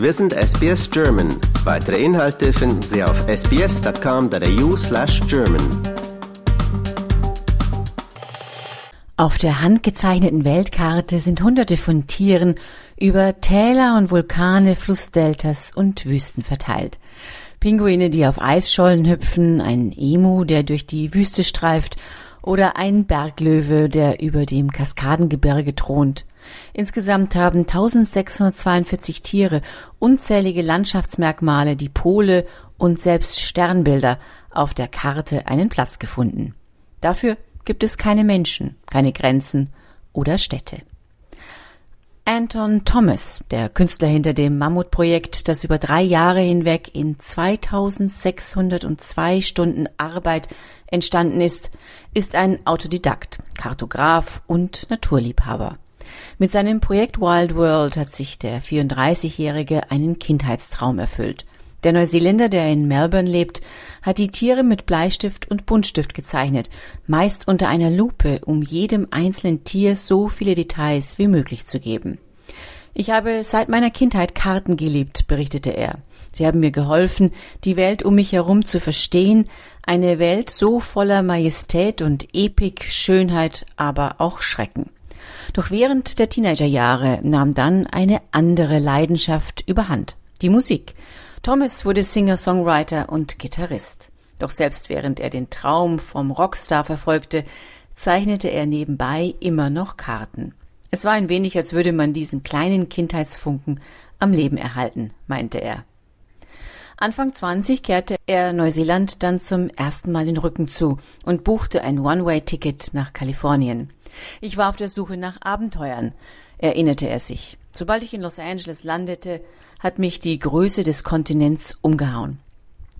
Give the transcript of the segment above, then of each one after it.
Wir sind SBS German. Weitere Inhalte finden Sie auf sbs.com.au slash German. Auf der handgezeichneten Weltkarte sind hunderte von Tieren über Täler und Vulkane, Flussdeltas und Wüsten verteilt. Pinguine, die auf Eisschollen hüpfen, ein Emu, der durch die Wüste streift oder ein Berglöwe, der über dem Kaskadengebirge thront. Insgesamt haben 1642 Tiere, unzählige Landschaftsmerkmale, die Pole und selbst Sternbilder auf der Karte einen Platz gefunden. Dafür gibt es keine Menschen, keine Grenzen oder Städte. Anton Thomas, der Künstler hinter dem Mammutprojekt, das über drei Jahre hinweg in 2602 Stunden Arbeit entstanden ist, ist ein Autodidakt, Kartograf und Naturliebhaber. Mit seinem Projekt Wild World hat sich der 34-Jährige einen Kindheitstraum erfüllt. Der Neuseeländer, der in Melbourne lebt, hat die Tiere mit Bleistift und Buntstift gezeichnet, meist unter einer Lupe, um jedem einzelnen Tier so viele Details wie möglich zu geben. Ich habe seit meiner Kindheit Karten geliebt, berichtete er. Sie haben mir geholfen, die Welt um mich herum zu verstehen, eine Welt so voller Majestät und Epik, Schönheit, aber auch Schrecken. Doch während der Teenagerjahre nahm dann eine andere Leidenschaft überhand, die Musik. Thomas wurde Singer-Songwriter und Gitarrist. Doch selbst während er den Traum vom Rockstar verfolgte, zeichnete er nebenbei immer noch Karten. Es war ein wenig, als würde man diesen kleinen Kindheitsfunken am Leben erhalten, meinte er. Anfang 20 kehrte er Neuseeland dann zum ersten Mal den Rücken zu und buchte ein One-Way-Ticket nach Kalifornien. Ich war auf der Suche nach Abenteuern, erinnerte er sich. Sobald ich in Los Angeles landete, hat mich die Größe des Kontinents umgehauen.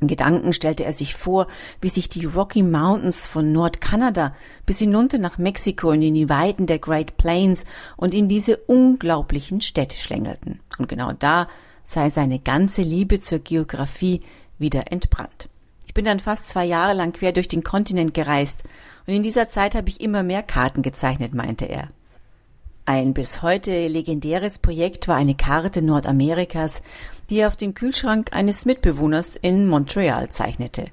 In Gedanken stellte er sich vor, wie sich die Rocky Mountains von Nordkanada bis hinunter nach Mexiko und in die Weiten der Great Plains und in diese unglaublichen Städte schlängelten. Und genau da sei seine ganze Liebe zur Geographie wieder entbrannt. Ich bin dann fast zwei Jahre lang quer durch den Kontinent gereist und in dieser Zeit habe ich immer mehr Karten gezeichnet, meinte er. Ein bis heute legendäres Projekt war eine Karte Nordamerikas, die er auf den Kühlschrank eines Mitbewohners in Montreal zeichnete.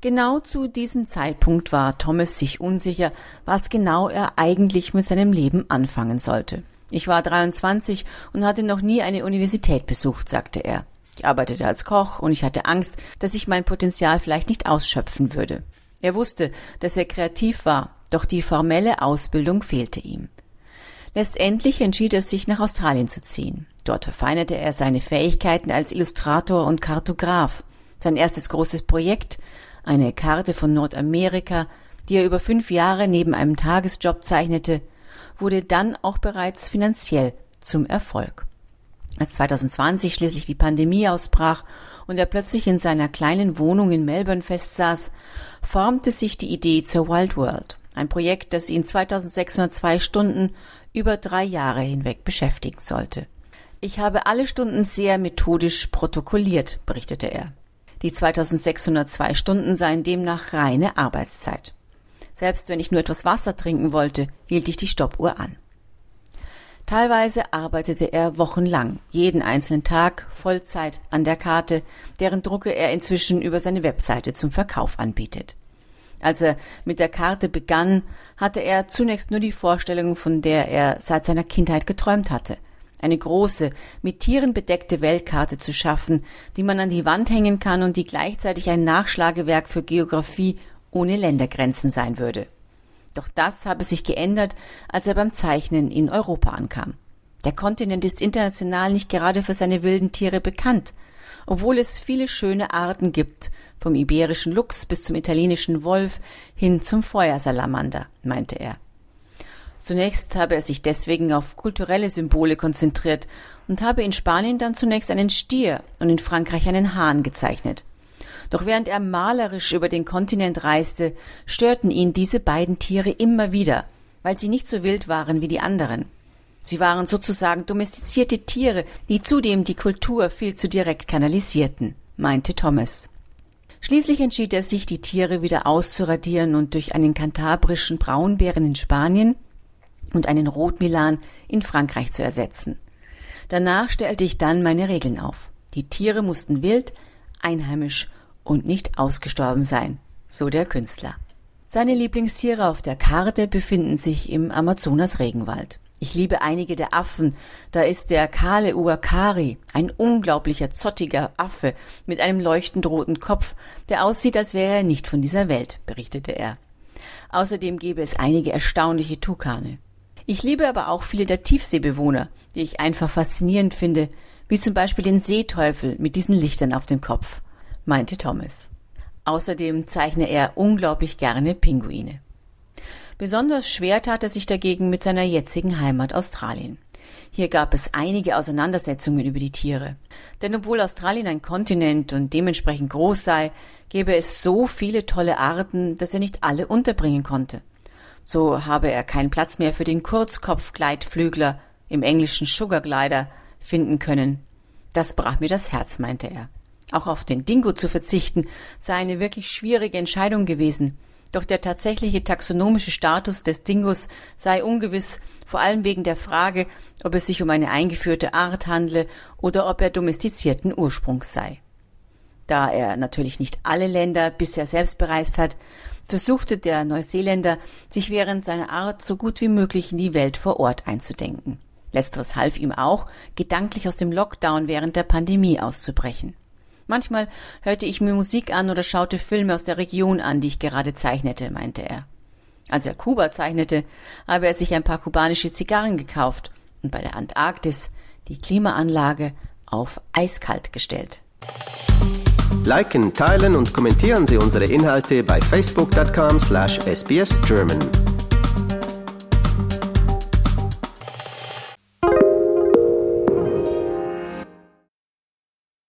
Genau zu diesem Zeitpunkt war Thomas sich unsicher, was genau er eigentlich mit seinem Leben anfangen sollte. Ich war 23 und hatte noch nie eine Universität besucht, sagte er. Ich arbeitete als Koch und ich hatte Angst, dass ich mein Potenzial vielleicht nicht ausschöpfen würde. Er wusste, dass er kreativ war, doch die formelle Ausbildung fehlte ihm. Letztendlich entschied er sich, nach Australien zu ziehen. Dort verfeinerte er seine Fähigkeiten als Illustrator und Kartograf. Sein erstes großes Projekt, eine Karte von Nordamerika, die er über fünf Jahre neben einem Tagesjob zeichnete, wurde dann auch bereits finanziell zum Erfolg. Als 2020 schließlich die Pandemie ausbrach und er plötzlich in seiner kleinen Wohnung in Melbourne festsaß, formte sich die Idee zur Wild World, ein Projekt, das ihn 2602 Stunden über drei Jahre hinweg beschäftigen sollte. Ich habe alle Stunden sehr methodisch protokolliert, berichtete er. Die 2602 Stunden seien demnach reine Arbeitszeit. Selbst wenn ich nur etwas Wasser trinken wollte, hielt ich die Stoppuhr an. Teilweise arbeitete er wochenlang, jeden einzelnen Tag, Vollzeit an der Karte, deren Drucke er inzwischen über seine Webseite zum Verkauf anbietet. Als er mit der Karte begann, hatte er zunächst nur die Vorstellung, von der er seit seiner Kindheit geträumt hatte. Eine große, mit Tieren bedeckte Weltkarte zu schaffen, die man an die Wand hängen kann und die gleichzeitig ein Nachschlagewerk für Geographie ohne Ländergrenzen sein würde. Doch das habe sich geändert, als er beim Zeichnen in Europa ankam. Der Kontinent ist international nicht gerade für seine wilden Tiere bekannt, obwohl es viele schöne Arten gibt, vom iberischen Luchs bis zum italienischen Wolf hin zum Feuersalamander, meinte er. Zunächst habe er sich deswegen auf kulturelle Symbole konzentriert und habe in Spanien dann zunächst einen Stier und in Frankreich einen Hahn gezeichnet. Doch während er malerisch über den Kontinent reiste, störten ihn diese beiden Tiere immer wieder, weil sie nicht so wild waren wie die anderen. Sie waren sozusagen domestizierte Tiere, die zudem die Kultur viel zu direkt kanalisierten, meinte Thomas. Schließlich entschied er sich, die Tiere wieder auszuradieren und durch einen kantabrischen Braunbären in Spanien und einen Rotmilan in Frankreich zu ersetzen. Danach stellte ich dann meine Regeln auf. Die Tiere mussten wild, einheimisch und nicht ausgestorben sein, so der Künstler. Seine Lieblingstiere auf der Karte befinden sich im Amazonas-Regenwald. Ich liebe einige der Affen. Da ist der kahle Uakari, ein unglaublicher, zottiger Affe mit einem leuchtend roten Kopf, der aussieht, als wäre er nicht von dieser Welt, berichtete er. Außerdem gäbe es einige erstaunliche Tukane. Ich liebe aber auch viele der Tiefseebewohner, die ich einfach faszinierend finde, wie zum Beispiel den Seeteufel mit diesen Lichtern auf dem Kopf, meinte Thomas. Außerdem zeichne er unglaublich gerne Pinguine. Besonders schwer tat er sich dagegen mit seiner jetzigen Heimat Australien. Hier gab es einige Auseinandersetzungen über die Tiere. Denn obwohl Australien ein Kontinent und dementsprechend groß sei, gäbe es so viele tolle Arten, dass er nicht alle unterbringen konnte. So habe er keinen Platz mehr für den Kurzkopfgleitflügler, im englischen Sugarglider, finden können. Das brach mir das Herz, meinte er. Auch auf den Dingo zu verzichten sei eine wirklich schwierige Entscheidung gewesen. Doch der tatsächliche taxonomische Status des Dingos sei ungewiss, vor allem wegen der Frage, ob es sich um eine eingeführte Art handle oder ob er domestizierten Ursprungs sei. Da er natürlich nicht alle Länder bisher selbst bereist hat, versuchte der Neuseeländer, sich während seiner Art so gut wie möglich in die Welt vor Ort einzudenken. Letzteres half ihm auch, gedanklich aus dem Lockdown während der Pandemie auszubrechen. Manchmal hörte ich mir Musik an oder schaute Filme aus der Region an, die ich gerade zeichnete, meinte er. Als er Kuba zeichnete, habe er sich ein paar kubanische Zigarren gekauft und bei der Antarktis die Klimaanlage auf eiskalt gestellt. Liken, teilen und kommentieren Sie unsere Inhalte bei facebook.com/sbsgerman.